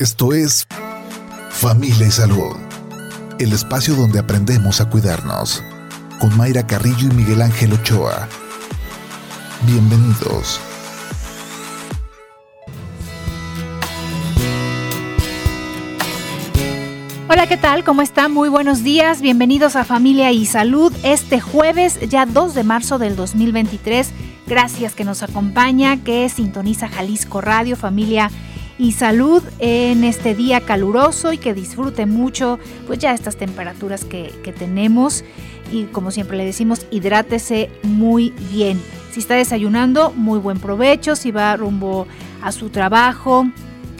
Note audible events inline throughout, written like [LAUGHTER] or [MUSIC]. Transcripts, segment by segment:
Esto es Familia y Salud, el espacio donde aprendemos a cuidarnos, con Mayra Carrillo y Miguel Ángel Ochoa. Bienvenidos. Hola, ¿qué tal? ¿Cómo están? Muy buenos días. Bienvenidos a Familia y Salud este jueves, ya 2 de marzo del 2023. Gracias que nos acompaña, que sintoniza Jalisco Radio, Familia y Salud en este día caluroso y que disfrute mucho pues ya estas temperaturas que, que tenemos y como siempre le decimos, hidrátese muy bien. Si está desayunando, muy buen provecho. Si va rumbo a su trabajo,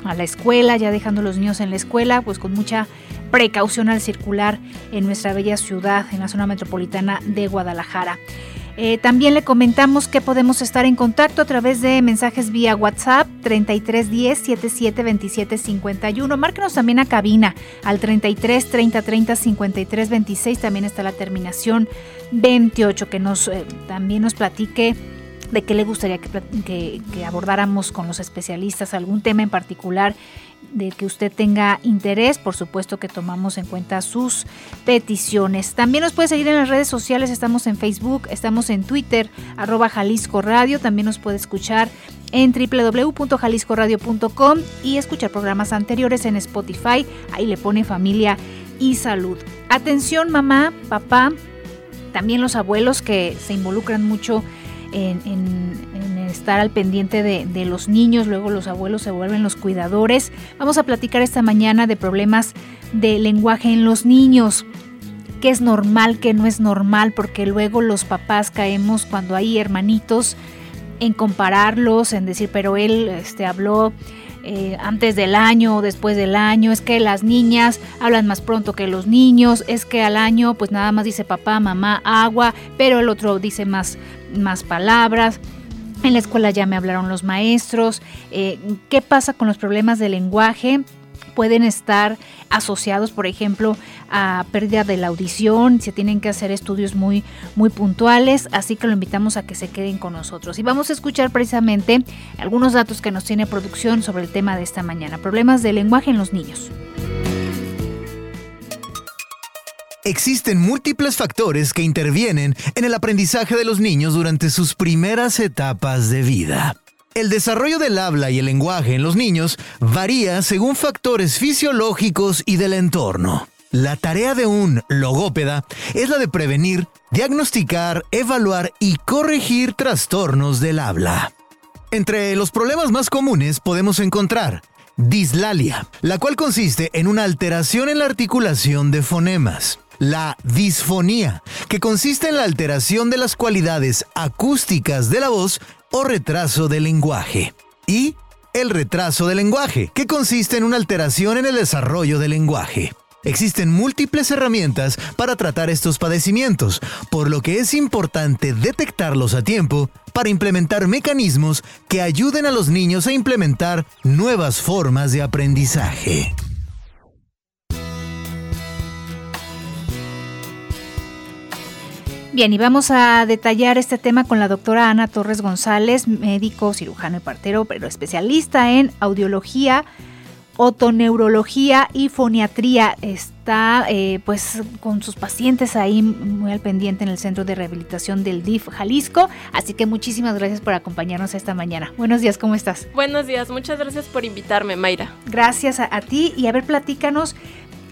a la escuela, ya dejando a los niños en la escuela, pues con mucha precaución al circular en nuestra bella ciudad, en la zona metropolitana de Guadalajara. Eh, también le comentamos que podemos estar en contacto a través de mensajes vía WhatsApp 3310 77 27 51. Márquenos también a cabina al 33 30 30 53 26. También está la terminación 28 que nos eh, también nos platique de qué le gustaría que, abordáramos con los especialistas, algún tema en particular de que usted tenga interés, por supuesto que tomamos en cuenta sus peticiones. También nos puede seguir en las redes sociales, estamos en Facebook, estamos en Twitter, arroba Jalisco Radio, también nos puede escuchar en www.jaliscoradio.com y escuchar programas anteriores en Spotify, ahí le pone familia y salud. Atención mamá, papá, también los abuelos que se involucran mucho en, estar al pendiente de, los niños, luego los abuelos se vuelven los cuidadores. Vamos a platicar esta mañana de problemas de lenguaje en los niños qué es normal, qué no es normal, porque luego los papás caemos cuando hay hermanitos en compararlos, en decir, pero él este, habló eh, antes del año o después del año, es que las niñas hablan más pronto que los niños, es que al año pues nada más dice papá, mamá, agua, pero el otro dice más, más palabras. En la escuela ya me hablaron los maestros. Eh, ¿Qué pasa con los problemas de lenguaje? pueden estar asociados, por ejemplo, a pérdida de la audición, se tienen que hacer estudios muy, muy puntuales, así que lo invitamos a que se queden con nosotros. Y vamos a escuchar precisamente algunos datos que nos tiene producción sobre el tema de esta mañana, problemas de lenguaje en los niños. Existen múltiples factores que intervienen en el aprendizaje de los niños durante sus primeras etapas de vida. El desarrollo del habla y el lenguaje en los niños varía según factores fisiológicos y del entorno. La tarea de un logópeda es la de prevenir, diagnosticar, evaluar y corregir trastornos del habla. Entre los problemas más comunes podemos encontrar dislalia, la cual consiste en una alteración en la articulación de fonemas la disfonía, que consiste en la alteración de las cualidades acústicas de la voz o retraso del lenguaje. Y el retraso del lenguaje, que consiste en una alteración en el desarrollo del lenguaje. Existen múltiples herramientas para tratar estos padecimientos, por lo que es importante detectarlos a tiempo para implementar mecanismos que ayuden a los niños a implementar nuevas formas de aprendizaje. Bien, y vamos a detallar este tema con la doctora Ana Torres González, médico, cirujano y partero, pero especialista en audiología, otoneurología y foniatría. Está eh, pues con sus pacientes ahí muy al pendiente en el Centro de Rehabilitación del DIF Jalisco. Así que muchísimas gracias por acompañarnos esta mañana. Buenos días, ¿cómo estás? Buenos días, muchas gracias por invitarme, Mayra. Gracias a, a ti y a ver, platícanos,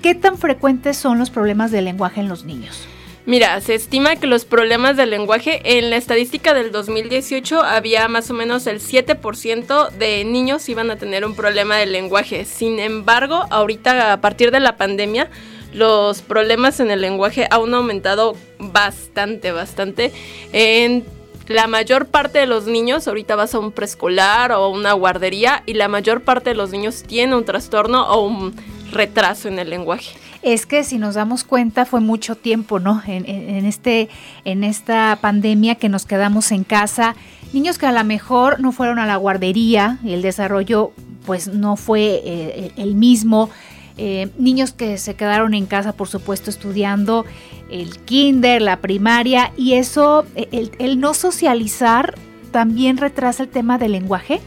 ¿qué tan frecuentes son los problemas de lenguaje en los niños? Mira, se estima que los problemas del lenguaje en la estadística del 2018 había más o menos el 7% de niños iban a tener un problema de lenguaje. Sin embargo, ahorita a partir de la pandemia, los problemas en el lenguaje han aumentado bastante, bastante. En la mayor parte de los niños, ahorita vas a un preescolar o una guardería y la mayor parte de los niños tiene un trastorno o un retraso en el lenguaje es que si nos damos cuenta fue mucho tiempo, ¿no? En, este, en esta pandemia que nos quedamos en casa, niños que a lo mejor no fueron a la guardería el desarrollo pues no fue eh, el mismo. Eh, niños que se quedaron en casa, por supuesto, estudiando el kinder, la primaria, y eso, el, el no socializar, también retrasa el tema del lenguaje.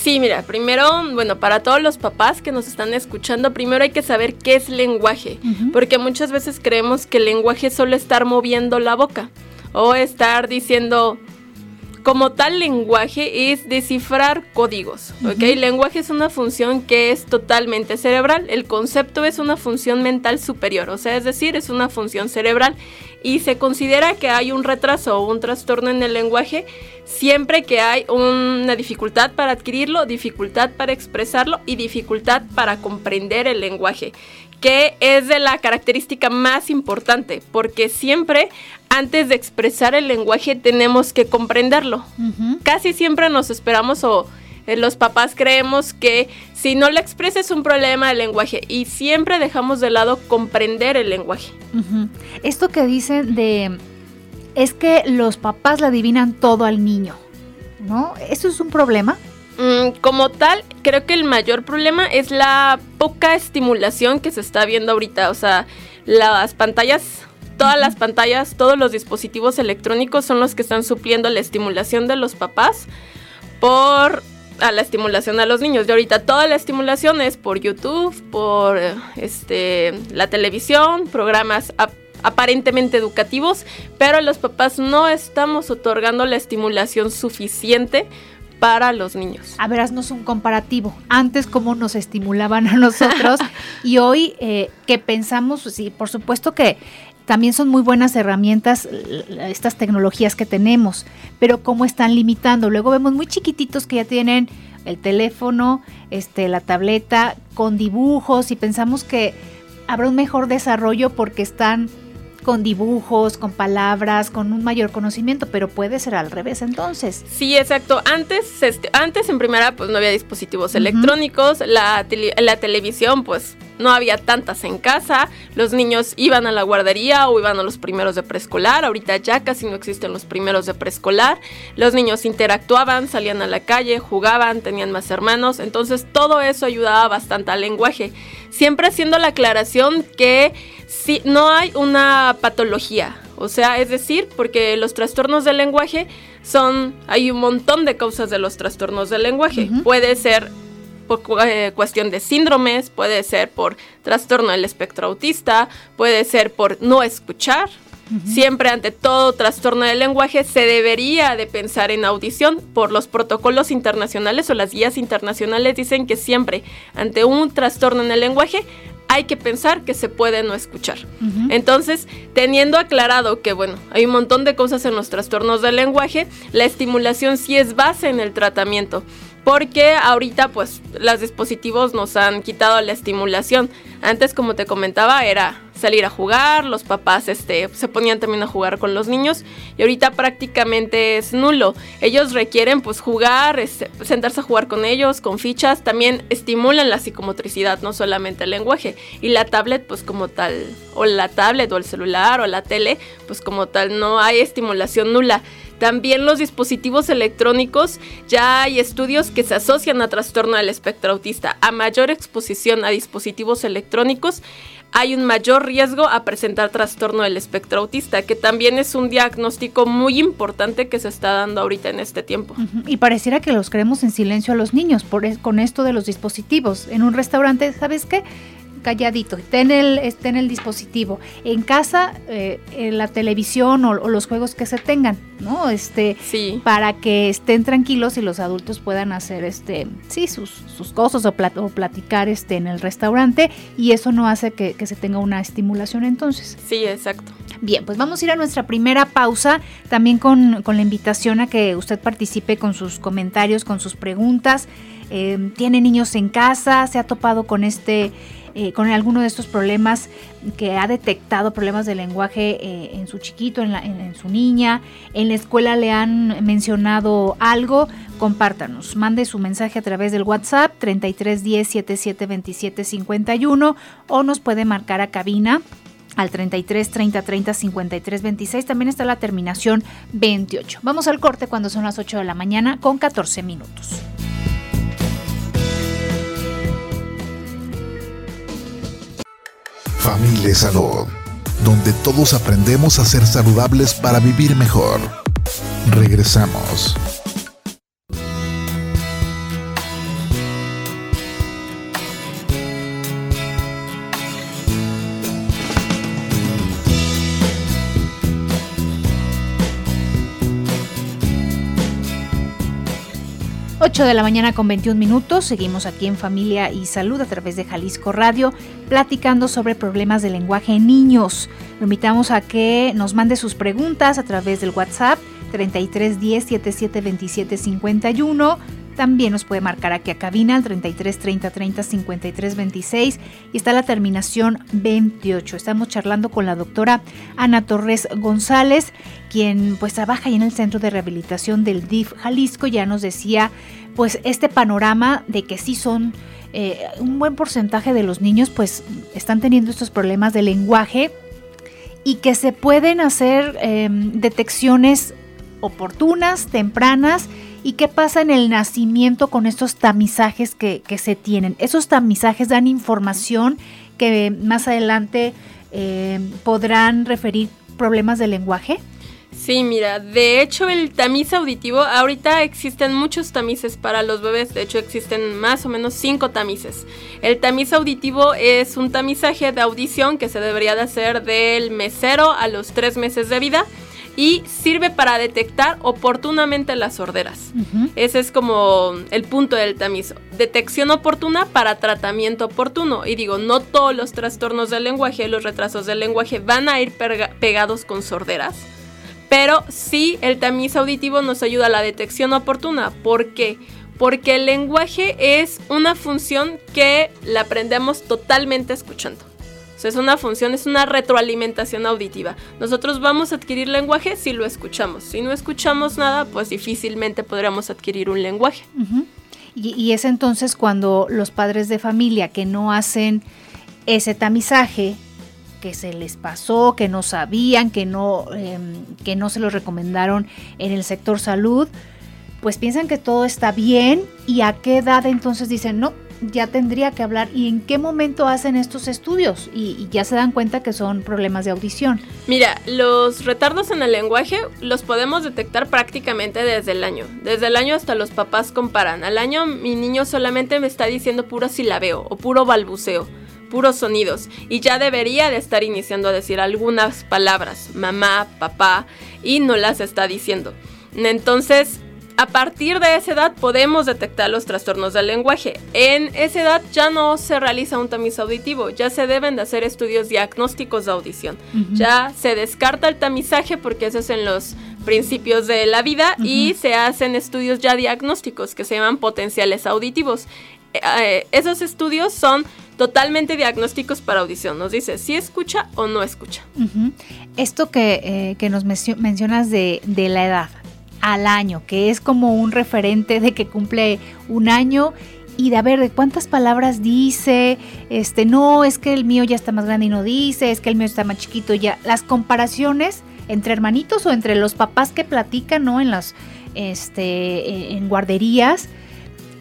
Sí, mira, primero, bueno, para todos los papás que nos están escuchando, primero hay que saber qué es lenguaje, porque muchas veces creemos que el lenguaje es solo estar moviendo la boca o estar diciendo como tal lenguaje es descifrar códigos, ¿ok? Lenguaje es una función que es totalmente cerebral, el concepto es una función mental superior, o sea, es decir, es una función cerebral y se considera que hay un retraso o un trastorno en el lenguaje siempre que hay una dificultad para adquirirlo, dificultad para expresarlo y dificultad para comprender el lenguaje, que es de la característica más importante, porque siempre antes de expresar el lenguaje tenemos que comprenderlo. Casi siempre nos esperamos o eh, los papás creemos que si no le expresas un problema de lenguaje y siempre dejamos de lado comprender el lenguaje. Esto que dicen de es que los papás le adivinan todo al niño, ¿no? ¿Eso es un problema? Mm, como tal, creo que el mayor problema es la poca estimulación que se está viendo ahorita. O sea, las pantallas, todas las pantallas, todos los dispositivos electrónicos son los que están supliendo la estimulación de los papás por a la estimulación a los niños. Y ahorita toda la estimulación es por YouTube, por este la televisión, programas aparentemente educativos, pero los papás no estamos otorgando la estimulación suficiente para los niños. A ver, haznos un comparativo. Antes, cómo nos estimulaban a nosotros [LAUGHS] y hoy, eh, ¿qué pensamos? Sí, por supuesto que también son muy buenas herramientas estas tecnologías que tenemos, pero cómo están limitando. Luego vemos muy chiquititos que ya tienen el teléfono, este, la tableta con dibujos y pensamos que habrá un mejor desarrollo porque están con dibujos, con palabras, con un mayor conocimiento, pero puede ser al revés entonces. Sí, exacto. Antes, este, antes en primera pues no había dispositivos electrónicos, la, la televisión pues no había tantas en casa, los niños iban a la guardería o iban a los primeros de preescolar, ahorita ya casi no existen los primeros de preescolar, los niños interactuaban, salían a la calle, jugaban, tenían más hermanos, entonces todo eso ayudaba bastante al lenguaje, siempre haciendo la aclaración que si no hay una patología, o sea, es decir, porque los trastornos del lenguaje son, hay un montón de causas de los trastornos del lenguaje. Puede ser por eh, cuestión de síndromes, puede ser por trastorno del espectro autista, puede ser por no escuchar. Siempre ante todo trastorno del lenguaje se debería de pensar en audición. Por los protocolos internacionales o las guías internacionales dicen que siempre ante un trastorno en el lenguaje hay que pensar que se puede no escuchar. Entonces, teniendo aclarado que, bueno, hay un montón de cosas en los trastornos del lenguaje, la estimulación sí es base en el tratamiento porque ahorita pues los dispositivos nos han quitado la estimulación. Antes como te comentaba era salir a jugar, los papás este, se ponían también a jugar con los niños y ahorita prácticamente es nulo. Ellos requieren pues jugar, sentarse a jugar con ellos, con fichas, también estimulan la psicomotricidad, no solamente el lenguaje. Y la tablet pues como tal, o la tablet o el celular o la tele pues como tal no hay estimulación nula. También los dispositivos electrónicos, ya hay estudios que se asocian a trastorno del espectro autista. A mayor exposición a dispositivos electrónicos, hay un mayor riesgo a presentar trastorno del espectro autista, que también es un diagnóstico muy importante que se está dando ahorita en este tiempo. Y pareciera que los creemos en silencio a los niños por, con esto de los dispositivos. En un restaurante, ¿sabes qué? Calladito, ten el, en el dispositivo. En casa, eh, en la televisión o, los juegos que se tengan, ¿no? Este, sí. Para que estén tranquilos y los adultos puedan hacer, este, sí, sus, sus cosas o, platicar este, en el restaurante y eso no hace que, se tenga una estimulación entonces. Sí, exacto. Bien, pues vamos a ir a nuestra primera pausa, también con, con la invitación a que usted participe con sus comentarios, con sus preguntas. Eh, tiene niños en casa, se ha topado con este eh, con alguno de estos problemas que ha detectado problemas de lenguaje eh, en su chiquito, en, su niña, en la escuela le han mencionado algo, compártanos, mande su mensaje a través del WhatsApp 3310 7727 51 o nos puede marcar a cabina al 33 30 30 53 26. También está la terminación 28. Vamos al corte cuando son las 8 de la mañana con 14 minutos. Familia Salud, donde todos aprendemos a ser saludables para vivir mejor. Regresamos. 8 de la mañana con 21 minutos. Seguimos aquí en Familia y Salud a través de Jalisco Radio, platicando sobre problemas de lenguaje en niños. Lo invitamos a que nos mande sus preguntas a través del WhatsApp 3310 7727 51 también nos puede marcar aquí a cabina al 33 30 30 53 26 y está la terminación 28. Estamos charlando con la doctora Ana Torres González, quien pues trabaja ahí en el Centro de Rehabilitación del DIF Jalisco. Ya nos decía pues este panorama de que sí son eh, un buen porcentaje de los niños pues están teniendo estos problemas de lenguaje y que se pueden hacer em, detecciones oportunas, tempranas ¿Y qué pasa en el nacimiento con estos tamizajes que, se tienen? Esos tamizajes dan información que más adelante eh, podrán referir problemas de lenguaje. Sí, mira, de hecho el tamiz auditivo, ahorita existen muchos tamices para los bebés, de hecho existen más o menos cinco tamices. El tamiz auditivo es un tamizaje de audición que se debería de hacer del mesero a los tres meses de vida y sirve para detectar oportunamente las sorderas. Ese es como el punto del tamiz. Detección oportuna para tratamiento oportuno. Y digo, no todos los trastornos del lenguaje, los retrasos del lenguaje van a ir pegados con sorderas. Pero sí, el tamiz auditivo nos ayuda a la detección oportuna. ¿Por qué? Porque el lenguaje es una función que la aprendemos totalmente escuchando es una función, es una retroalimentación auditiva. Nosotros vamos a adquirir lenguaje si lo escuchamos. Si no escuchamos nada, pues difícilmente podríamos adquirir un lenguaje. y, es entonces cuando los padres de familia que no hacen ese tamizaje, que se les pasó, que no sabían, que no, em, que no se lo recomendaron en el sector salud, pues piensan que todo está bien y a qué edad entonces dicen, no, ya tendría que hablar y en qué momento hacen estos estudios y, ya se dan cuenta que son problemas de audición. Mira, los retardos en el lenguaje los podemos detectar prácticamente desde el año. Desde el año hasta los papás comparan. Al año mi niño solamente me está diciendo puro silabeo o puro balbuceo puros sonidos y ya debería de estar iniciando a decir algunas palabras, mamá, papá, y no las está diciendo. Entonces, a partir de esa edad podemos detectar los trastornos del lenguaje. En esa edad ya no se realiza un tamiz auditivo, ya se deben de hacer estudios diagnósticos de audición. Ya se descarta el tamizaje porque eso es en los principios de la vida y se hacen estudios ya diagnósticos que se llaman potenciales auditivos. Eh, eh, esos estudios son totalmente diagnósticos para audición. Nos dice si escucha o no escucha. Esto que, eh, nos mencionas de, de la edad, al año, que es como un referente de que cumple un año y de a ver de cuántas palabras dice, este, no, es que el mío ya está más grande y no dice, es que el mío está más chiquito ya. Las comparaciones entre hermanitos o entre los papás que platican, ¿no? En las, este, en guarderías,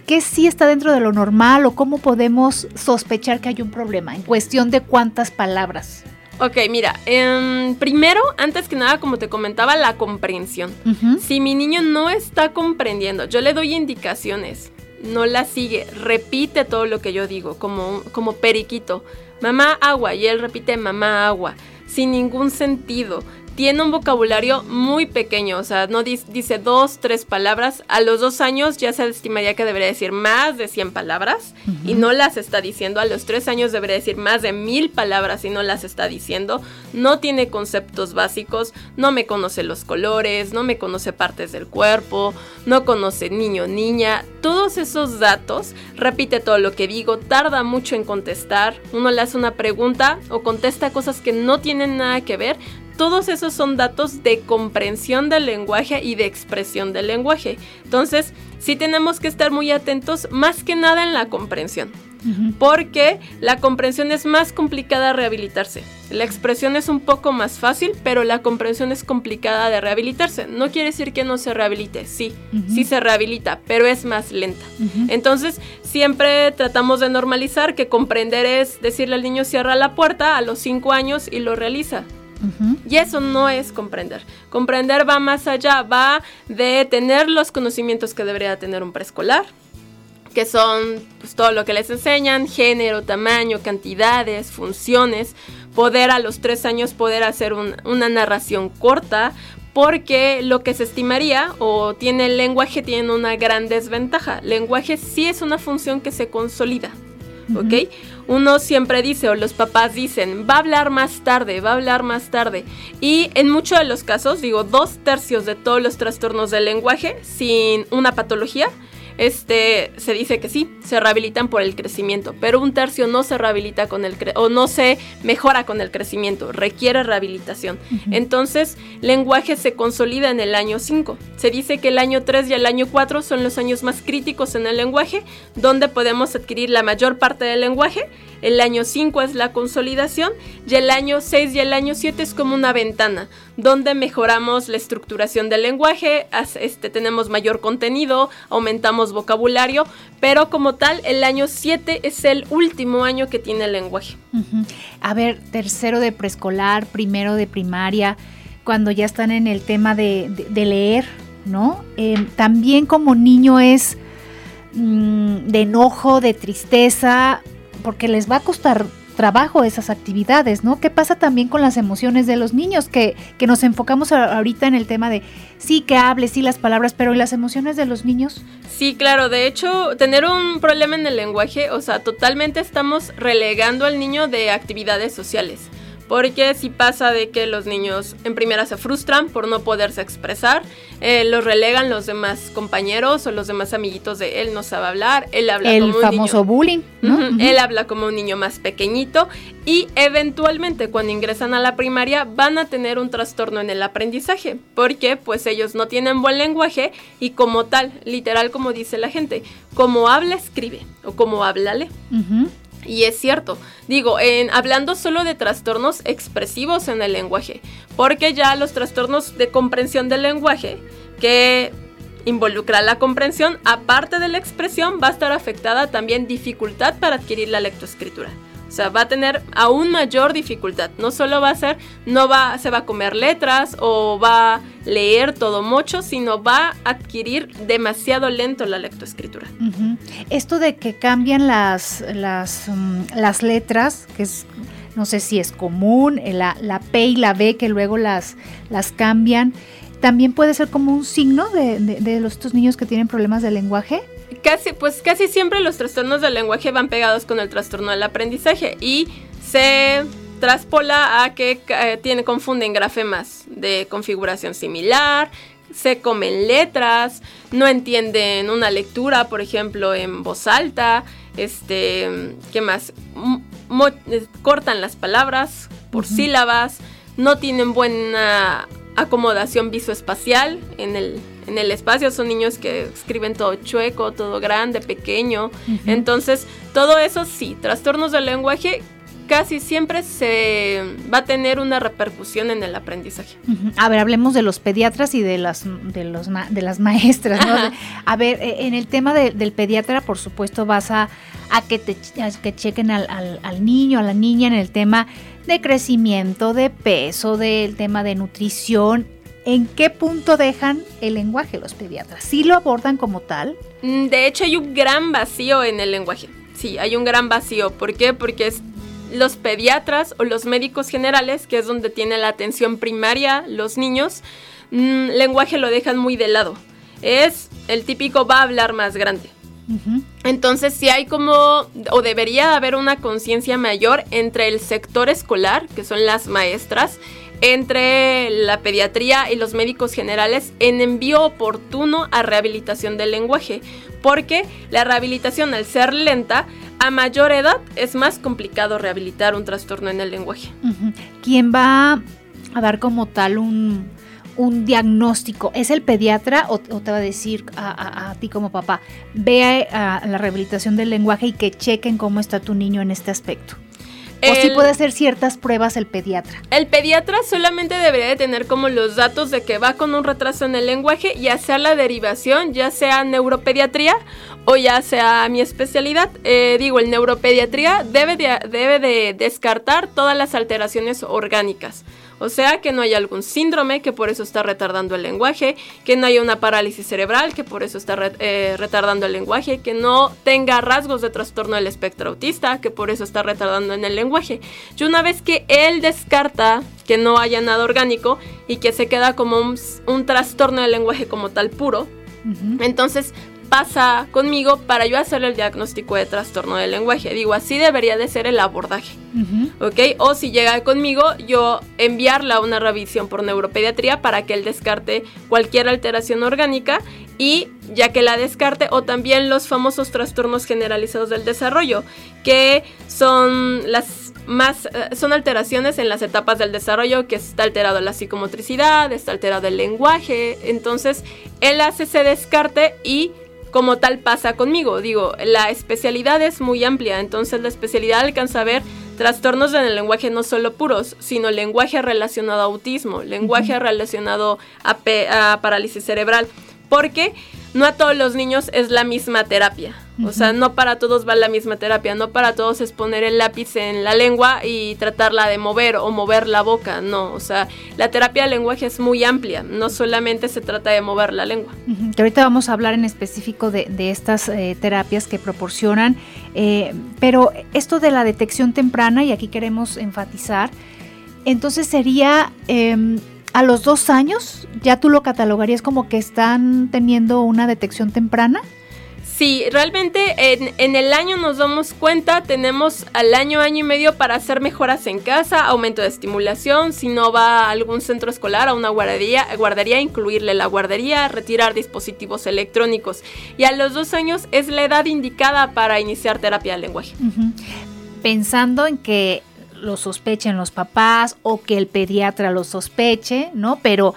¿qué sí está dentro de lo normal o cómo podemos sospechar que hay un problema en cuestión de cuántas palabras? Ok, mira, em, primero, antes que nada, como te comentaba, la comprensión. Si mi niño no está comprendiendo, yo le doy indicaciones, no la sigue, repite todo lo que yo digo, como, como periquito. Mamá agua, y él repite mamá agua, sin ningún sentido tiene un vocabulario muy pequeño, o sea, no dice dos, tres palabras. A los dos años ya se estimaría que debería decir más de 100 palabras y no las está diciendo. A los tres años debería decir más de mil palabras y no las está diciendo. No tiene conceptos básicos, no me conoce los colores, no me conoce partes del cuerpo, no conoce niño, niña. Todos esos datos, repite todo lo que digo, tarda mucho en contestar. Uno le hace una pregunta o contesta cosas que no tienen nada que ver todos esos son datos de comprensión del lenguaje y de expresión del lenguaje. Entonces, sí tenemos que estar muy atentos más que nada en la comprensión. Porque la comprensión es más complicada de rehabilitarse. La expresión es un poco más fácil, pero la comprensión es complicada de rehabilitarse. No quiere decir que no se rehabilite, sí, sí se rehabilita, pero es más lenta. Entonces, siempre tratamos de normalizar que comprender es decirle al niño cierra la puerta a los 5 años y lo realiza. Y eso no es comprender. Comprender va más allá, va de tener los conocimientos que debería tener un preescolar, que son pues, todo lo que les enseñan, género, tamaño, cantidades, funciones, poder a los tres años poder hacer una narración corta, porque lo que se estimaría o tiene el lenguaje tiene una gran desventaja. Lenguaje sí es una función que se consolida. ¿Ok? Uno siempre dice, o los papás dicen, va a hablar más tarde, va a hablar más tarde. Y en muchos de los casos, digo, dos tercios de todos los trastornos del lenguaje sin una patología este, se dice que sí, se rehabilitan por el crecimiento, pero un tercio no se rehabilita con el o no se mejora con el crecimiento, requiere rehabilitación. Entonces, lenguaje se consolida en el año 5. Se dice que el año 3 y el año 4 son los años más críticos en el lenguaje, donde podemos adquirir la mayor parte del lenguaje el año 5 es la consolidación y el año 6 y el año 7 es como una ventana donde mejoramos la estructuración del lenguaje, este, tenemos mayor contenido, aumentamos vocabulario, pero como tal el año 7 es el último año que tiene el lenguaje. A ver, tercero de preescolar, primero de primaria, cuando ya están en el tema de, leer, ¿no? Eh, también como niño es mm, de enojo, de tristeza, porque les va a costar trabajo esas actividades, ¿no? ¿Qué pasa también con las emociones de los niños? Que, que nos enfocamos ahorita en el tema de sí que hable, sí las palabras, pero ¿y las emociones de los niños? Sí, claro, de hecho, tener un problema en el lenguaje, o sea, totalmente estamos relegando al niño de actividades sociales. Porque si pasa de que los niños en primera se frustran por no poderse expresar, eh, los relegan los demás compañeros o los demás amiguitos de él no sabe hablar, él habla como un famoso bullying, Él habla como un niño más pequeñito y eventualmente cuando ingresan a la primaria van a tener un trastorno en el aprendizaje, porque pues ellos no tienen buen lenguaje y como tal, literal como dice la gente, como habla escribe o como habla lee. Y es cierto, digo, en, hablando solo de trastornos expresivos en el lenguaje, porque ya los trastornos de comprensión del lenguaje, que involucra la comprensión, aparte de la expresión, va a estar afectada también dificultad para adquirir la lectoescritura. O sea, va a tener aún mayor dificultad. No solo va a ser, no va, se va a comer letras o va a leer todo mucho, sino va a adquirir demasiado lento la lectoescritura. Esto de que cambian las, las, mm, las letras, que es no sé si es común, eh, la, la, P y la B que luego las, las cambian, también puede ser como un signo de, de, los, estos niños que tienen problemas de lenguaje casi, pues casi siempre los trastornos del lenguaje van pegados con el trastorno del aprendizaje y se traspola a que eh, tiene, confunden grafemas de configuración similar, se comen letras, no entienden una lectura, por ejemplo, en voz alta, este, ¿qué más? Eh, cortan las palabras por sílabas, no tienen buena acomodación visoespacial en el en el espacio son niños que escriben todo chueco, todo grande, pequeño. Entonces, todo eso sí, trastornos del lenguaje casi siempre se va a tener una repercusión en el aprendizaje. A ver, hablemos de los pediatras y de las de los de las maestras, A ver, e, en el tema del pediatra, por supuesto, vas a, a que te que chequen al, al, al, niño, a la niña en el tema de crecimiento, de peso, del tema de nutrición ¿En qué punto dejan el lenguaje los pediatras? ¿Sí lo abordan como tal? Mm, de hecho, hay un gran vacío en el lenguaje. Sí, hay un gran vacío. ¿Por qué? Porque es los pediatras o los médicos generales, que es donde tiene la atención primaria los niños, mm, lenguaje lo dejan muy de lado. Es el típico va a hablar más grande. Entonces sí hay como, o debería haber una conciencia mayor entre el sector escolar, que son las maestras, entre la pediatría y los médicos generales en envío oportuno a rehabilitación del lenguaje, porque la rehabilitación al ser lenta, a mayor edad es más complicado rehabilitar un trastorno en el lenguaje. ¿Quién va a dar como tal un, diagnóstico? ¿Es el pediatra o, te va a decir a, ti como papá, ve a la rehabilitación del lenguaje y que chequen cómo está tu niño en este aspecto? O si puede hacer ciertas pruebas el pediatra. El pediatra solamente debería de tener como los datos de que va con un retraso en el lenguaje y hacer la derivación, ya sea neuropediatría o ya sea mi especialidad. Eh, digo, el neuropediatría debe de, debe de descartar todas las alteraciones orgánicas. O sea, que no haya algún síndrome que por eso está retardando el lenguaje, que no haya una parálisis cerebral que por eso está eh, retardando el lenguaje, que no tenga rasgos de trastorno del espectro autista, que por eso está retardando en el lenguaje. Y una vez que él descarta que no haya nada orgánico y que se queda como un, trastorno del lenguaje como tal puro, entonces pasa conmigo para yo hacer el diagnóstico de trastorno del lenguaje. Digo, así debería de ser el abordaje. ¿Ok? O si llega conmigo, yo enviarla a una revisión por neuropediatría para que él descarte cualquier alteración orgánica y ya que la descarte, o también los famosos trastornos generalizados del desarrollo, que son las más eh, son alteraciones en las etapas del desarrollo que está alterado la psicomotricidad, está alterado el lenguaje, entonces él hace ese descarte y como tal pasa conmigo. Digo, la especialidad es muy amplia, entonces la especialidad alcanza a ver trastornos en el lenguaje no solo puros, sino lenguaje relacionado a autismo, lenguaje relacionado a, a parálisis cerebral, porque no a todos los niños es la misma terapia. O sea, no para todos va la misma terapia, no para todos es poner el lápiz en la lengua y tratarla de mover o mover la boca, no. O sea, la terapia del lenguaje es muy amplia, no solamente se trata de mover la lengua. Que ahorita vamos a hablar en específico de, estas eh, terapias que proporcionan, eh, pero esto de la detección temprana, y aquí queremos enfatizar, entonces sería... Em, a los dos años, ¿ya tú lo catalogarías como que están teniendo una detección temprana? Sí, realmente en, el año nos damos cuenta, tenemos al año, año y medio para hacer mejoras en casa, aumento de estimulación, si no va a algún centro escolar, a una guardería, guardería, incluirle la guardería, retirar dispositivos electrónicos. Y a los dos años es la edad indicada para iniciar terapia del lenguaje. Pensando en que lo sospechen los papás o que el pediatra lo sospeche, ¿no? Pero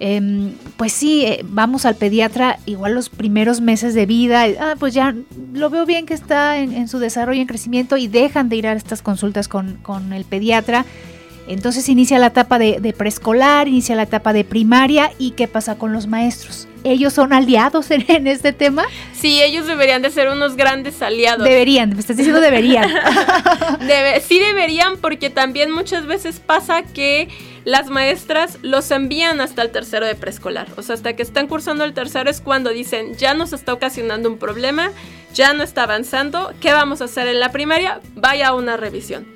Em, pues sí, eh, vamos al pediatra igual los primeros meses de vida, ah, pues ya lo veo bien que está en, su desarrollo, en crecimiento y dejan de ir a estas consultas con, el pediatra. Entonces inicia la etapa de, preescolar, inicia la etapa de primaria y qué pasa con los maestros. ¿Ellos son aliados en, este tema? Sí, ellos deberían de ser unos grandes aliados. Deberían, me estás diciendo deberían. [LAUGHS] sí deberían porque también muchas veces pasa que las maestras los envían hasta el tercero de preescolar. O sea, hasta que están cursando el tercero es cuando dicen, ya nos está ocasionando un problema, ya no está avanzando, ¿qué vamos a hacer en la primaria? Vaya a una revisión.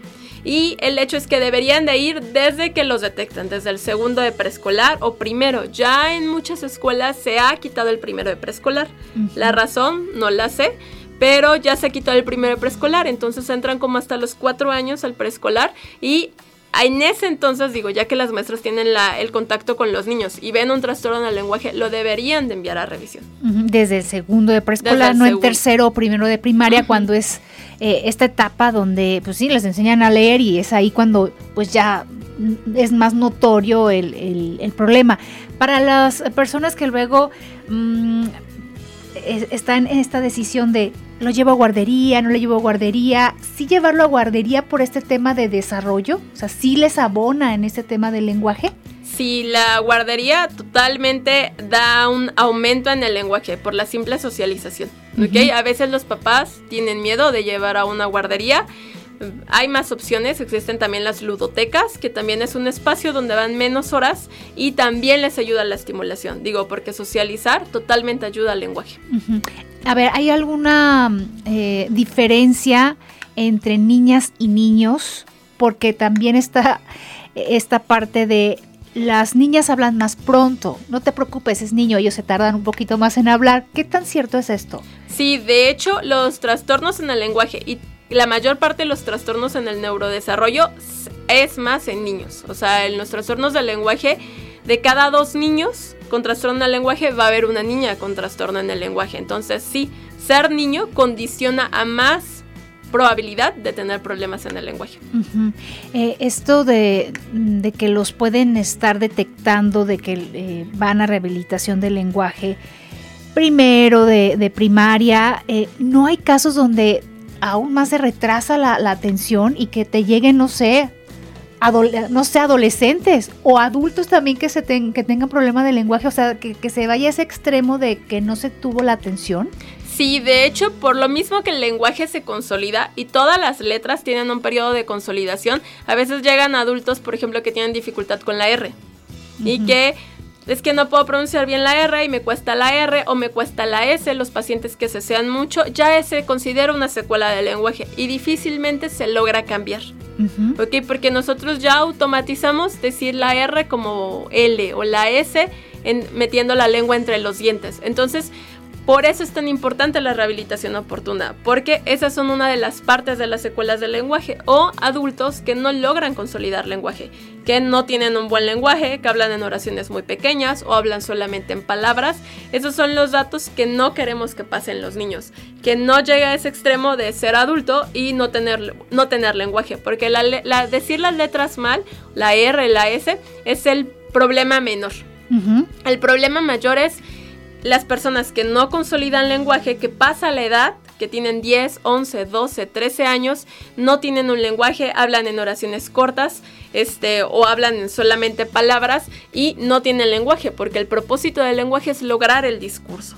Y el hecho es que deberían de ir desde que los detectan, desde el segundo de preescolar o primero. Ya en muchas escuelas se ha quitado el primero de preescolar. La razón no la sé, pero ya se ha quitado el primero de preescolar, entonces entran como hasta los cuatro años al preescolar y en ese entonces, digo, ya que las maestras tienen el contacto con los niños y ven un trastorno en el lenguaje, lo deberían de enviar a revisión. Desde el segundo de preescolar, no en tercero o primero de primaria, cuando es eh, esta etapa donde, pues sí, les enseñan a leer y es ahí cuando, pues ya es más notorio el, problema. Para las personas que luego mm, están en esta decisión de lo llevo a guardería, no lo llevo a guardería, sí llevarlo a guardería por este tema de desarrollo, o sea, sí les abona en este tema del lenguaje. Sí, la guardería totalmente da un aumento en el lenguaje por la simple socialización. A veces los papás tienen miedo de llevar a una guardería hay más opciones, existen también las ludotecas, que también es un espacio donde van menos horas y también les ayuda a la estimulación. Digo, porque socializar totalmente ayuda al lenguaje. A ver, ¿hay alguna eh, diferencia entre niñas y niños? Porque también está esta parte de las niñas hablan más pronto. No te preocupes, es niño, ellos se tardan un poquito más en hablar. ¿Qué tan cierto es esto? Sí, de hecho, los trastornos en el lenguaje y la mayor parte de los trastornos en el neurodesarrollo es más en niños. O sea, en los trastornos del lenguaje, de cada dos niños con trastorno del lenguaje va a haber una niña con trastorno en el lenguaje. Entonces, sí, ser niño condiciona a más probabilidad de tener problemas en el lenguaje. Eh, esto de, que los pueden estar detectando, de que eh, van a rehabilitación del lenguaje, primero de, primaria, eh, no hay casos donde aún más se retrasa la, atención y que te lleguen, no sé, no sé, adolescentes o adultos también que, se que tengan problemas de lenguaje, o sea, que, que se vaya a ese extremo de que no se tuvo la atención. Sí, de hecho, por lo mismo que el lenguaje se consolida y todas las letras tienen un periodo de consolidación, a veces llegan adultos, por ejemplo, que tienen dificultad con la R y que es que no puedo pronunciar bien la R y me cuesta la R o me cuesta la S, los pacientes que se sean mucho, ya se considera una secuela del lenguaje y difícilmente se logra cambiar. ¿Ok? Porque nosotros ya automatizamos decir la R como L o la S en, metiendo la lengua entre los dientes. Entonces, por eso es tan importante la rehabilitación oportuna, porque esas son una de las partes de las secuelas del lenguaje o adultos que no logran consolidar lenguaje, que no tienen un buen lenguaje, que hablan en oraciones muy pequeñas o hablan solamente en palabras. Esos son los datos que no queremos que pasen los niños, que no llegue a ese extremo de ser adulto y no tener, no tener lenguaje, porque la, decir las letras mal, la R, la S, es el problema menor. El problema mayor es las personas que no consolidan lenguaje, que pasa la edad, que tienen 10, 11, 12, 13 años, no tienen un lenguaje, hablan en oraciones cortas, este, o hablan en solamente palabras y no tienen lenguaje, porque el propósito del lenguaje es lograr el discurso.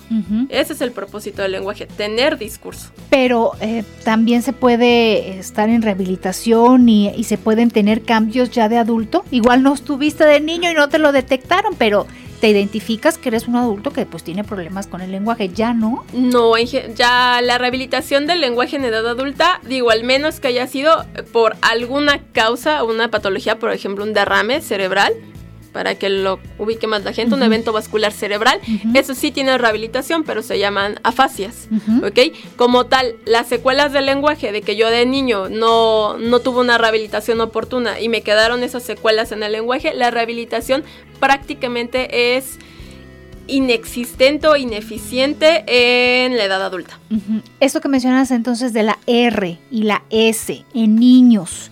Ese es el propósito del lenguaje, tener discurso. Pero eh, también se puede estar en rehabilitación y, y se pueden tener cambios ya de adulto. Igual no estuviste de niño y no te lo detectaron, pero te identificas que eres un adulto que pues tiene problemas con el lenguaje, ¿ya no? No, ya la rehabilitación del lenguaje en edad adulta, digo, al menos que haya sido por alguna causa, una patología, por ejemplo, un derrame cerebral, para que lo ubique más la gente, un evento vascular cerebral. Eso sí tiene rehabilitación, pero se llaman afasias, ¿ok? Como tal, las secuelas del lenguaje, de que yo de niño no, no tuve una rehabilitación oportuna y me quedaron esas secuelas en el lenguaje, la rehabilitación prácticamente es inexistente o ineficiente en la edad adulta. Esto que mencionas entonces de la R y la S en niños,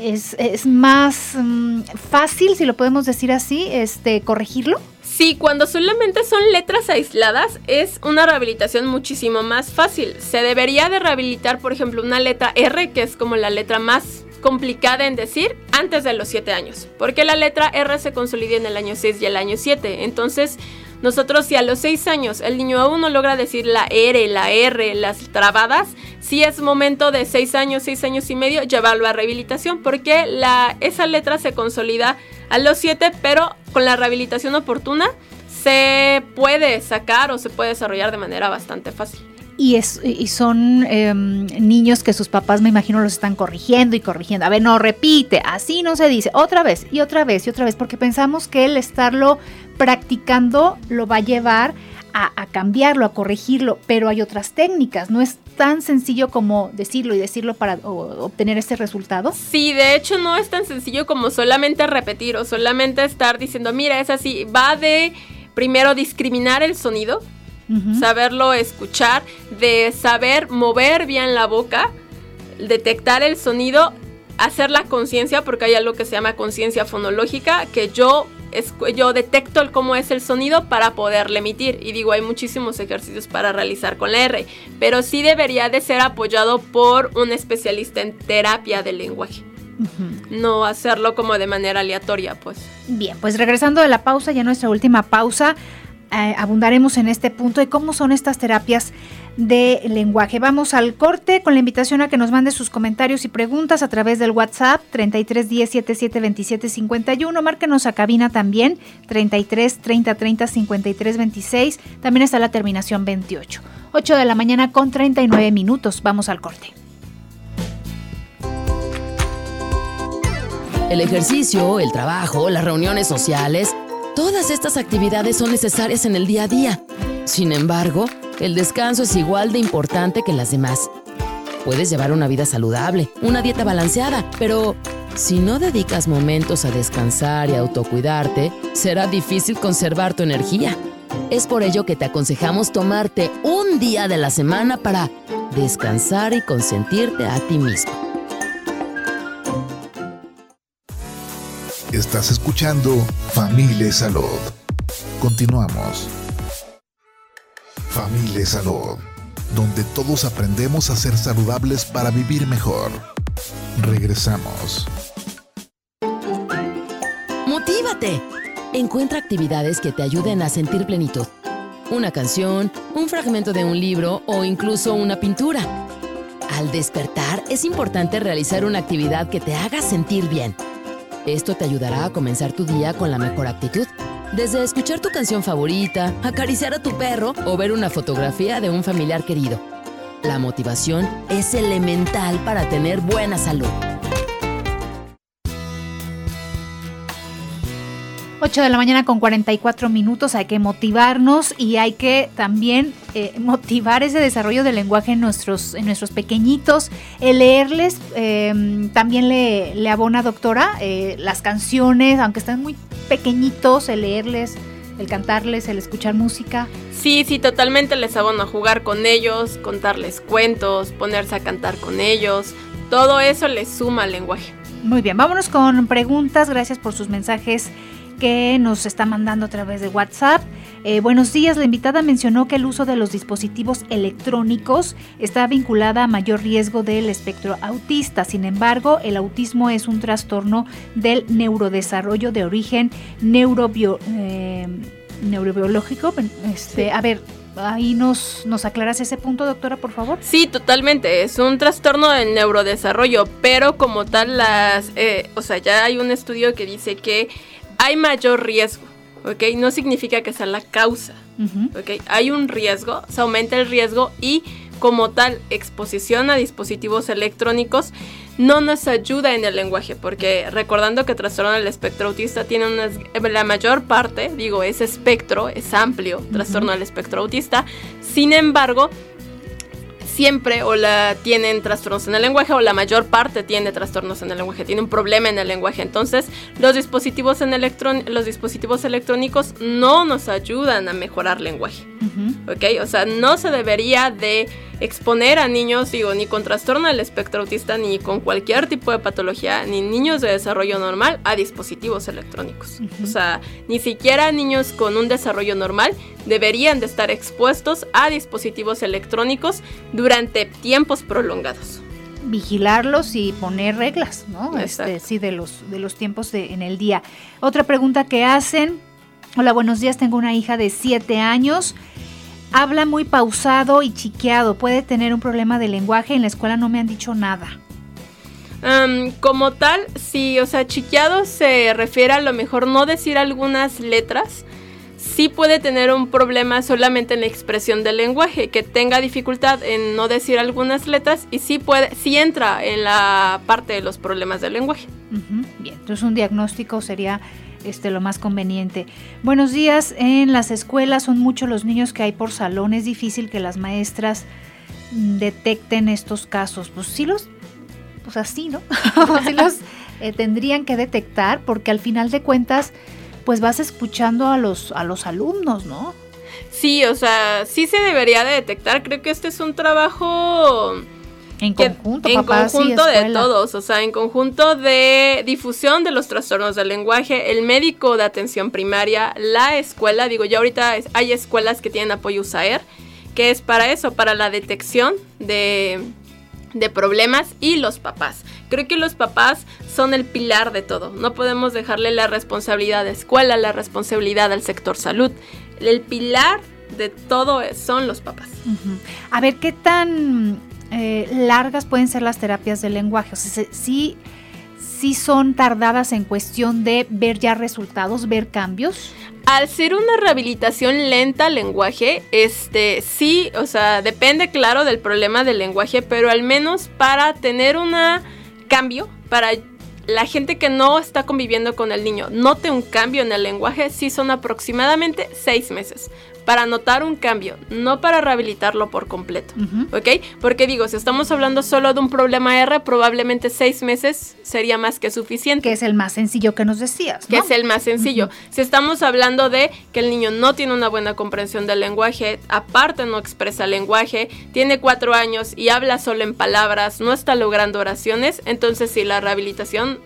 es, más mm, fácil, si lo podemos decir así, este, corregirlo? Sí, cuando solamente son letras aisladas es una rehabilitación muchísimo más fácil. Se debería de rehabilitar, por ejemplo, una letra R, que es como la letra más complicada en decir, antes de los 7 años. Porque la letra R se consolida en el año 6 y el año 7. Entonces, nosotros si a los 6 años el niño aún no logra decir la R, la R, las trabadas, si es momento de 6 años, 6 años y medio, llevarlo a rehabilitación, porque la, esa letra se consolida a los 7, pero con la rehabilitación oportuna se puede sacar o se puede desarrollar de manera bastante fácil. Y, son em, niños que sus papás, me imagino, los están corrigiendo y corrigiendo. A ver, no repite, así no se dice. Otra vez y otra vez y otra vez, porque pensamos que el estarlo practicando lo va a llevar a, cambiarlo, a corregirlo, pero hay otras técnicas. No es tan sencillo como decirlo y decirlo para obtener ese resultado. Sí, de hecho no es tan sencillo como solamente repetir o solamente estar diciendo, mira, es así. Va de primero discriminar el sonido saberlo escuchar, de saber mover bien la boca, detectar el sonido, hacer la conciencia, porque hay algo que se llama conciencia fonológica, que yo, yo detecto cómo es el sonido para poderle emitir. Y digo, hay muchísimos ejercicios para realizar con la R, pero sí debería de ser apoyado por un especialista en terapia del lenguaje. No hacerlo como de manera aleatoria, pues. Bien, pues regresando de la pausa, ya nuestra última pausa, eh, abundaremos en este punto de cómo son estas terapias de lenguaje. Vamos al corte con la invitación a que nos mande sus comentarios y preguntas a través del WhatsApp 33 10 77 27 51. Márquenos a cabina también 33 30 30 53 26. También está la terminación 28. 8 de la mañana con 39 minutos. Vamos al corte. El ejercicio, el trabajo, las reuniones sociales Todas estas actividades son necesarias en el día a día. Sin embargo, el descanso es igual de importante que las demás. Puedes llevar una vida saludable, una dieta balanceada, pero si no dedicas momentos a descansar y autocuidarte, será difícil conservar tu energía. Es por ello que te aconsejamos tomarte un día de la semana para descansar y consentirte a ti mismo. Estás escuchando Familia Salud. Continuamos. Familia Salud, donde todos aprendemos a ser saludables para vivir mejor. Regresamos. ¡Motívate! Encuentra actividades que te ayuden a sentir plenitud. una canción, un fragmento de un libro o incluso una pintura. Al despertar es importante realizar una actividad que te haga sentir bien. Esto te ayudará a comenzar tu día con la mejor actitud. Desde escuchar tu canción favorita, acariciar a tu perro o ver una fotografía de un familiar querido. La motivación es elemental para tener buena salud. 8 de la mañana con 44 minutos, hay que motivarnos y hay que también eh, motivar ese desarrollo del lenguaje en nuestros, en nuestros pequeñitos, el leerles, em, también le, le, abona doctora eh, las canciones, aunque están muy pequeñitos, el leerles, el cantarles, el escuchar música. Sí, sí, totalmente les abona jugar con ellos, contarles cuentos, ponerse a cantar con ellos, todo eso les suma al lenguaje. Muy bien, vámonos con preguntas, gracias por sus mensajes que nos está mandando a través de WhatsApp. Eh, buenos días, la invitada mencionó que el uso de los dispositivos electrónicos está vinculada a mayor riesgo del espectro autista. Sin embargo, el autismo es un trastorno del neurodesarrollo de origen neurobio, eh, neurobiológico. Este, A ver, ahí nos, nos aclaras ese punto, doctora, por favor. Sí, totalmente. Es un trastorno del neurodesarrollo, pero como tal, las, eh, o sea, ya hay un estudio que dice que hay mayor riesgo, ¿ok? No significa que sea la causa, ¿ok? Hay un riesgo, se aumenta el riesgo y como tal exposición a dispositivos electrónicos no nos ayuda en el lenguaje, porque recordando que trastorno del espectro autista tiene una, la mayor parte, digo, es espectro, es amplio, trastorno del espectro autista, sin embargo, siempre o la tienen trastornos en el lenguaje o la mayor parte tiene trastornos en el lenguaje, tiene un problema en el lenguaje. Entonces, los dispositivos en los dispositivos electrónicos no nos ayudan a mejorar lenguaje. ¿Ok? O sea, no se debería de exponer a niños, digo, ni con trastorno del espectro autista, ni con cualquier tipo de patología, ni niños de desarrollo normal a dispositivos electrónicos. O sea, ni siquiera niños con un desarrollo normal deberían de estar expuestos a dispositivos electrónicos durante tiempos prolongados vigilarlos y poner reglas, ¿no? Este, sí, de los, de los tiempos en el día. Otra pregunta que hacen, hola, buenos días, tengo una hija de 7 años, habla muy pausado y chiqueado, puede tener un problema de lenguaje, en la escuela no me han dicho nada. como tal, sí, o sea, chiqueado se refiere a lo mejor no decir algunas letras, sí puede tener un problema solamente en la expresión del lenguaje, que tenga dificultad en no decir algunas letras y sí puede, sí entra en la parte de los problemas del lenguaje. Bien, entonces un diagnóstico sería este, lo más conveniente. Buenos días, en las escuelas son muchos los niños que hay por salón, es difícil que las maestras mm, detecten estos casos. Pues sí los, pues así, ¿no? [LAUGHS] sí los eh, tendrían que detectar porque al final de cuentas, pues vas escuchando a los, a los alumnos, ¿no? Sí, o sea, sí se debería de detectar. Creo que este es un trabajo en conjunto, en conjunto de todos, o sea, en conjunto de difusión de los trastornos del lenguaje, el médico de atención primaria, la escuela, digo, ya ahorita hay escuelas que tienen apoyo USAER, que es para eso, para la detección de, de problemas y los papás. Creo que los papás son el pilar de todo. No podemos dejarle la responsabilidad a la escuela, la responsabilidad al sector salud. El pilar de todo son los papás. A ver, ¿qué tan eh, largas pueden ser las terapias del lenguaje. O sea, sí, sí son tardadas en cuestión de ver ya resultados, ver cambios. Al ser una rehabilitación lenta al lenguaje, este sí, o sea, depende claro del problema del lenguaje, pero al menos para tener un cambio, para la gente que no está conviviendo con el niño note un cambio en el lenguaje, sí son aproximadamente seis meses para notar un cambio, no para rehabilitarlo por completo. ¿Ok? Porque digo, si estamos hablando solo de un problema R, probablemente seis meses sería más que suficiente. Que es el más sencillo que nos decías. Que es el más sencillo. Si estamos hablando de que el niño no tiene una buena comprensión del lenguaje, aparte no expresa lenguaje, tiene cuatro años y habla solo en palabras, no está logrando oraciones, entonces sí, la rehabilitación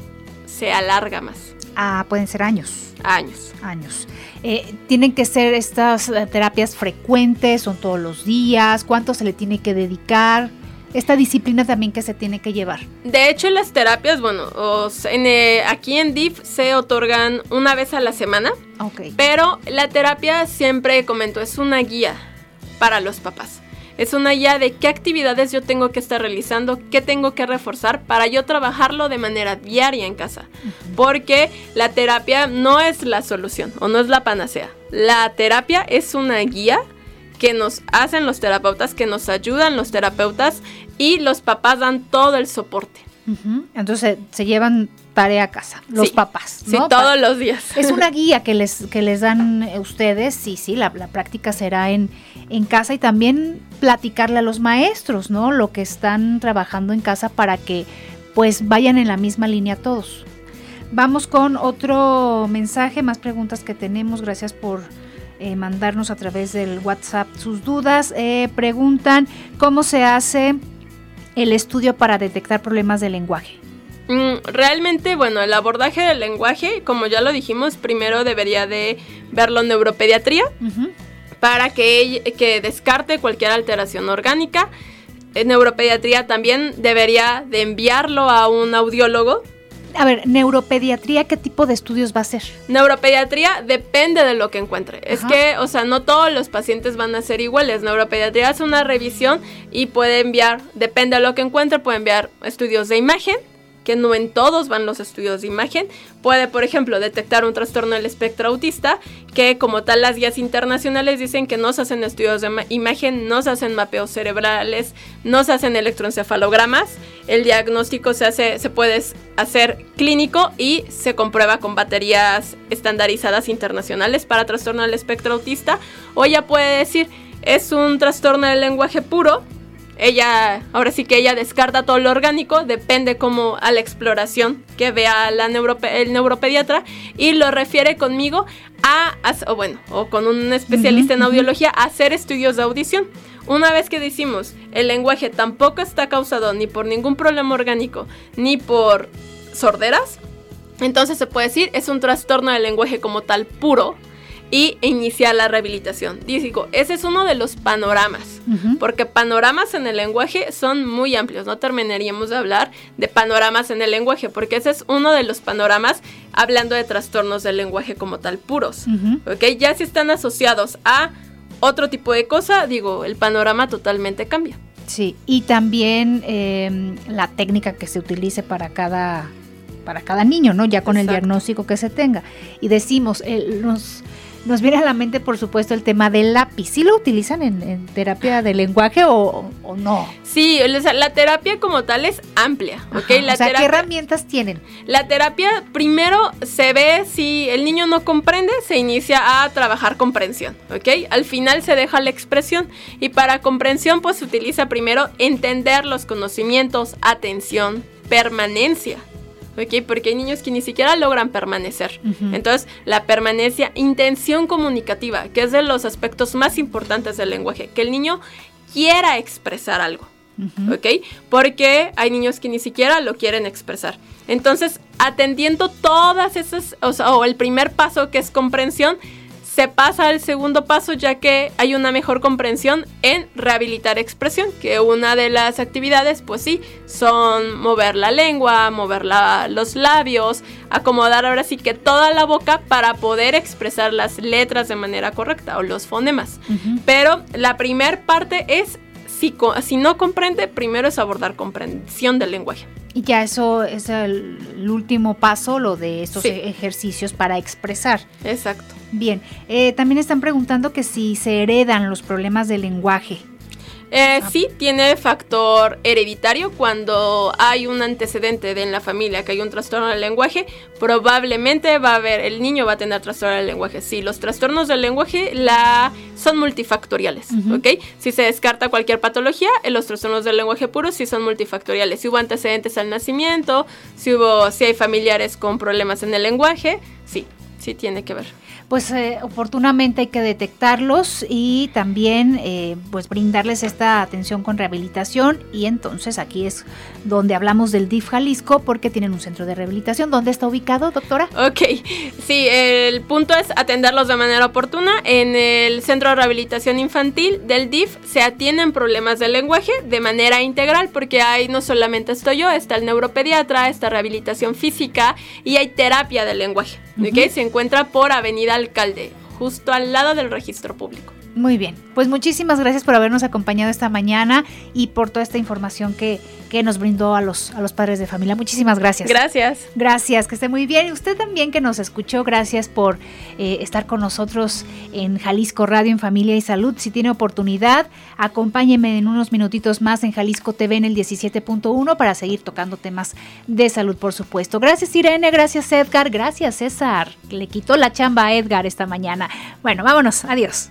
se alarga más. Ah, pueden ser años. Años. Años. Eh, ¿Tienen que ser estas eh, terapias frecuentes? ¿Son todos los días? ¿Cuánto se le tiene que dedicar? Esta disciplina también que se tiene que llevar. De hecho, las terapias, bueno, eh, aquí en DIF se otorgan una vez a la semana. Ok. Pero la terapia siempre comento, es una guía para los papás. Es una guía de qué actividades yo tengo que estar realizando, qué tengo que reforzar para yo trabajarlo de manera diaria en casa. Porque la terapia no es la solución o no es la panacea. La terapia es una guía que nos hacen los terapeutas, que nos ayudan los terapeutas y los papás dan todo el soporte. Entonces se llevan tarea a casa, los Sí. papás. Sí, todos los días. [LAUGHS] Es una [LAUGHS] guía que les, que les dan eh, ustedes, sí, sí, la, la práctica será en, en casa y también platicarle a los maestros, ¿no? Lo que están trabajando en casa para que pues vayan en la misma línea todos. Vamos con otro mensaje, más preguntas que tenemos, gracias por eh, mandarnos a través del WhatsApp sus dudas. Eh, preguntan cómo se hace el estudio para detectar problemas de lenguaje. Mm, realmente, bueno, el abordaje del lenguaje, como ya lo dijimos, primero debería de verlo en neuropediatría para que, que descarte cualquier alteración orgánica. En neuropediatría también debería de enviarlo a un audiólogo. A ver, neuropediatría, ¿qué tipo de estudios va a hacer? Neuropediatría depende de lo que encuentre. Es que, o sea, no todos los pacientes van a ser iguales. Neuropediatría hace una revisión y puede enviar, depende de lo que encuentre, puede enviar estudios de imagen, que no en todos van los estudios de imagen. Puede, por ejemplo, detectar un trastorno del espectro autista, que como tal las guías internacionales dicen que no se hacen estudios de ma- imagen, no se hacen mapeos cerebrales, no se hacen electroencefalogramas. El diagnóstico se hace, se puede hacer clínico y se comprueba con baterías estandarizadas internacionales para trastorno del espectro autista. O ella puede decir, es un trastorno del lenguaje puro, ella, ahora sí que ella descarta todo lo orgánico, depende como a la exploración que vea la neurope- el neuropediatra y lo refiere conmigo a, a- o bueno, o con un especialista en audiología a hacer estudios de audición. Una vez que decimos el lenguaje tampoco está causado ni por ningún problema orgánico ni por sorderas, entonces se puede decir es un trastorno del lenguaje como tal puro y iniciar la rehabilitación. Digo, ese es uno de los panoramas. Porque panoramas en el lenguaje son muy amplios. No terminaríamos de hablar de panoramas en el lenguaje, porque ese es uno de los panoramas hablando de trastornos del lenguaje como tal puros. ¿Ok? Ya si están asociados a otro tipo de cosa, digo, el panorama totalmente cambia. Sí, y también eh, la técnica que se utilice para cada, para cada niño, ¿no? Ya con el diagnóstico que se tenga. Y decimos, el- nos, nos viene a la mente, por supuesto, el tema del lápiz. ¿Sí lo utilizan en, en terapia de lenguaje o, o no? Sí, o sea, la terapia como tal es amplia, ¿ok? Ajá, La o sea, ¿qué herramientas tienen? La terapia primero se ve si el niño no comprende, se inicia a trabajar comprensión, ¿ok? Al final se deja la expresión y para comprensión pues se utiliza primero entender los conocimientos, atención, permanencia, ¿ok? Porque hay niños que ni siquiera logran permanecer. Ujú. Entonces, la permanencia, intención comunicativa, que es de los aspectos más importantes del lenguaje, que el niño quiera expresar algo. ¿ok? Porque hay niños que ni siquiera lo quieren expresar. Entonces, atendiendo todas esas, o, sea, o el primer paso que es comprensión, se pasa al segundo paso ya que hay una mejor comprensión en rehabilitar expresión, que una de las actividades, pues sí, son mover la lengua, mover la- los labios, acomodar ahora sí que toda la boca para poder expresar las letras de manera correcta o los fonemas. Pero la primer parte es, si, si no comprende, primero es abordar comprensión del lenguaje. Y ya eso es el, el último paso, lo de estos Sí. ejercicios para expresar. Exacto. Bien, eh, también están preguntando que si se heredan los problemas del lenguaje. Eh, sí, tiene factor hereditario cuando hay un antecedente de en la familia que hay un trastorno del lenguaje, probablemente va a haber, el niño va a tener trastorno del lenguaje. Sí, los trastornos del lenguaje la, son multifactoriales. ¿ok? Si se descarta cualquier patología, eh, los trastornos del lenguaje puros sí son multifactoriales. Si hubo antecedentes al nacimiento, si hubo, si hay familiares con problemas en el lenguaje, sí, sí tiene que ver. Pues eh, oportunamente hay que detectarlos y también eh, pues brindarles esta atención con rehabilitación y entonces aquí es donde hablamos del DIF Jalisco porque tienen un centro de rehabilitación. ¿Dónde está ubicado, doctora? Ok, sí, el punto es atenderlos de manera oportuna. En el Centro de Rehabilitación Infantil del DIF se atienden problemas del lenguaje de manera integral porque ahí no solamente estoy yo, está el neuropediatra, está rehabilitación física y hay terapia del lenguaje. ¿Ok? Se encuentra por Avenida Alcalde, justo al lado del registro público. Muy bien, pues muchísimas gracias por habernos acompañado esta mañana y por toda esta información que, que nos brindó a los, a los padres de familia. Muchísimas gracias. Gracias. Gracias, que esté muy bien. Y usted también que nos escuchó, gracias por eh, estar con nosotros en Jalisco Radio en Familia y Salud. Si tiene oportunidad, acompáñeme en unos minutitos más en Jalisco TV en el 17.1 para seguir tocando temas de salud, por supuesto. Gracias Irene, gracias Edgar, gracias César. Le quitó la chamba a Edgar esta mañana. Bueno, vámonos, adiós.